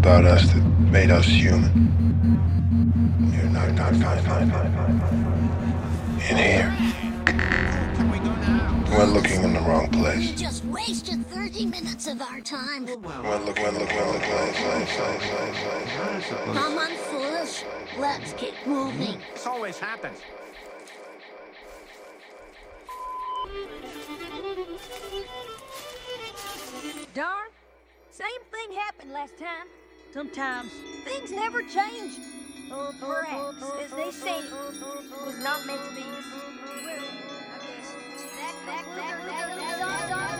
about us that made us human. You're not, not, not, not, not, not. In here. We're looking in the wrong place. Just wasted 30 minutes of our time. We're looking, we're looking, we're looking. Come on, foolish. Let's get moving. This always happens. Darn, same thing happened last time. Sometimes things never change. Perhaps, as they say, it was not meant to be. Well, I guess. That, that, that, that, that, that, that, that, that,